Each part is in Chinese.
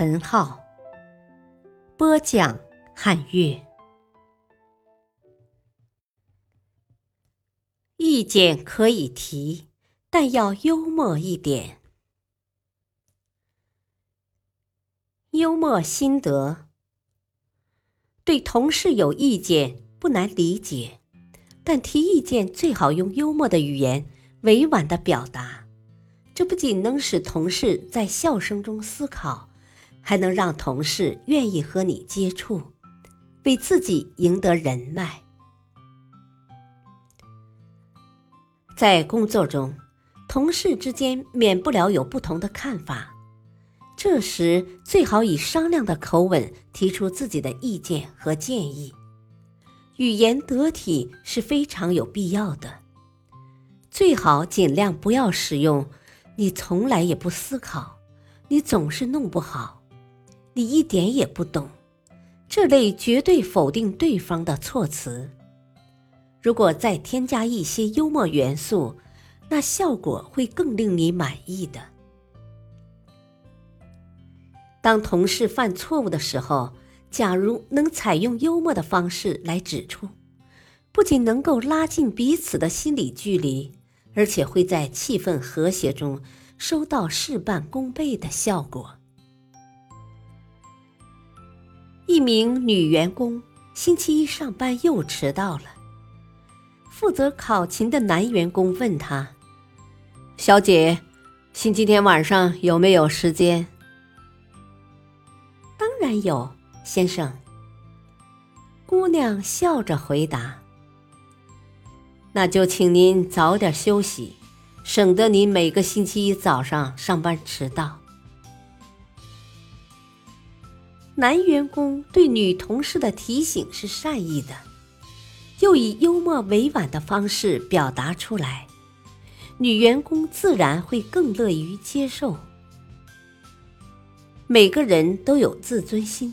陈浩，播讲汉乐。意见可以提。但要幽默一点。幽默心得：对同事有意见不难理解，但提意见最好用幽默的语言委婉的表达。这不仅能使同事在笑声中思考，还能让同事愿意和你接触，为自己赢得人脉。在工作中。同事之间免不了有不同的看法，这时最好以商量的口吻提出自己的意见和建议，语言得体是非常有必要的。最好尽量不要使用“你从来也不思考”“你总是弄不好”“你一点也不懂”这类绝对否定对方的措辞。如果再添加一些幽默元素，那效果会更令你满意的。当同事犯错误的时候，假如能采用幽默的方式来指出，不仅能够拉近彼此的心理距离，而且会在气氛和谐中收到事半功倍的效果。一名女员工星期一上班又迟到了，负责考勤的男员工问她。小姐，星期天晚上有没有时间？当然有，先生。姑娘笑着回答：“那就请您早点休息，省得您每个星期一早上上班迟到。”男员工对女同事的提醒是善意的，又以幽默委婉的方式表达出来。女员工自然会更乐于接受。每个人都有自尊心，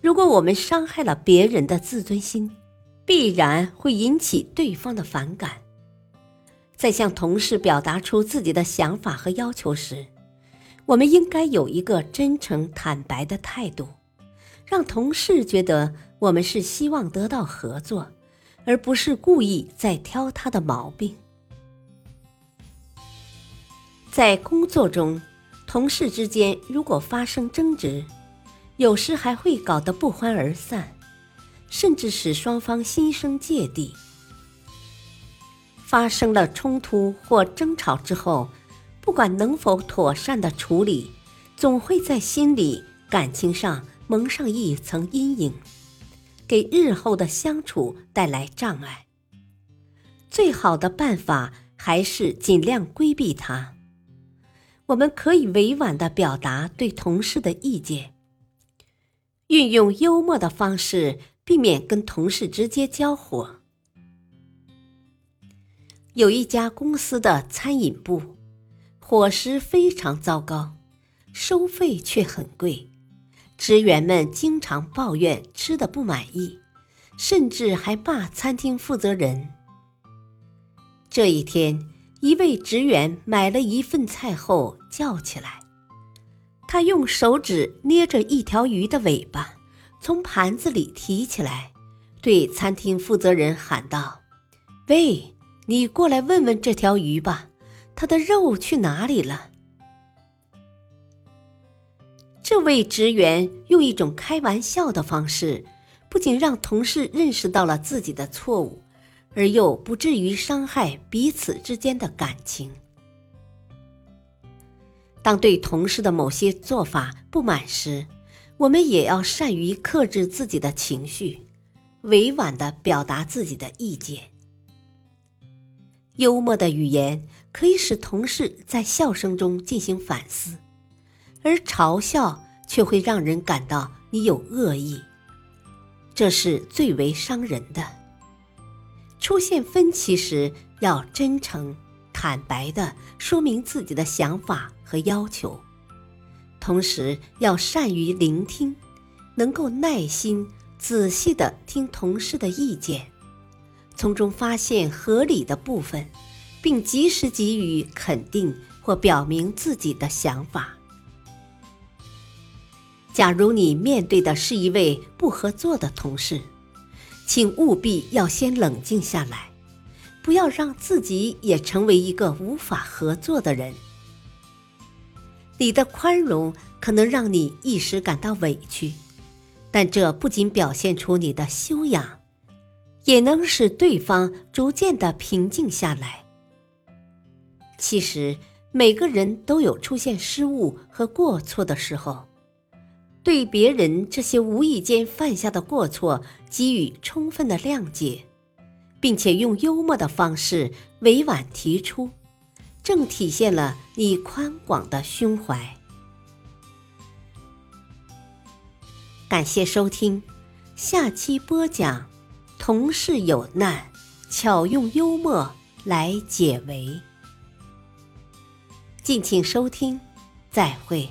如果我们伤害了别人的自尊心，必然会引起对方的反感。在向同事表达出自己的想法和要求时，我们应该有一个真诚坦白的态度，让同事觉得我们是希望得到合作，而不是故意在挑他的毛病。在工作中，同事之间如果发生争执，有时还会搞得不欢而散，甚至使双方心生芥蒂。发生了冲突或争吵之后，不管能否妥善的处理，总会在心里、感情上蒙上一层阴影，给日后的相处带来障碍。最好的办法还是尽量规避它。我们可以委婉的表达对同事的意见，运用幽默的方式，避免跟同事直接交火。有一家公司的餐饮部，伙食非常糟糕，收费却很贵，职员们经常抱怨吃的不满意，甚至还骂餐厅负责人。这一天。一位职员买了一份菜后叫起来，他用手指捏着一条鱼的尾巴，从盘子里提起来，对餐厅负责人喊道：“喂，你过来问问这条鱼吧，他的肉去哪里了？”这位职员用一种开玩笑的方式，不仅让同事认识到了自己的错误。而又不至于伤害彼此之间的感情。当对同事的某些做法不满时，我们也要善于克制自己的情绪，委婉的表达自己的意见。幽默的语言可以使同事在笑声中进行反思，而嘲笑却会让人感到你有恶意，这是最为伤人的。出现分歧时，要真诚、坦白的说明自己的想法和要求，同时要善于聆听，能够耐心、仔细的听同事的意见，从中发现合理的部分，并及时给予肯定或表明自己的想法。假如你面对的是一位不合作的同事，请务必要先冷静下来，不要让自己也成为一个无法合作的人。你的宽容可能让你一时感到委屈，但这不仅表现出你的修养，也能使对方逐渐的平静下来。其实，每个人都有出现失误和过错的时候。对别人这些无意间犯下的过错给予充分的谅解，并且用幽默的方式委婉提出，正体现了你宽广的胸怀。感谢收听，下期播讲：同事有难，巧用幽默来解围。敬请收听，再会。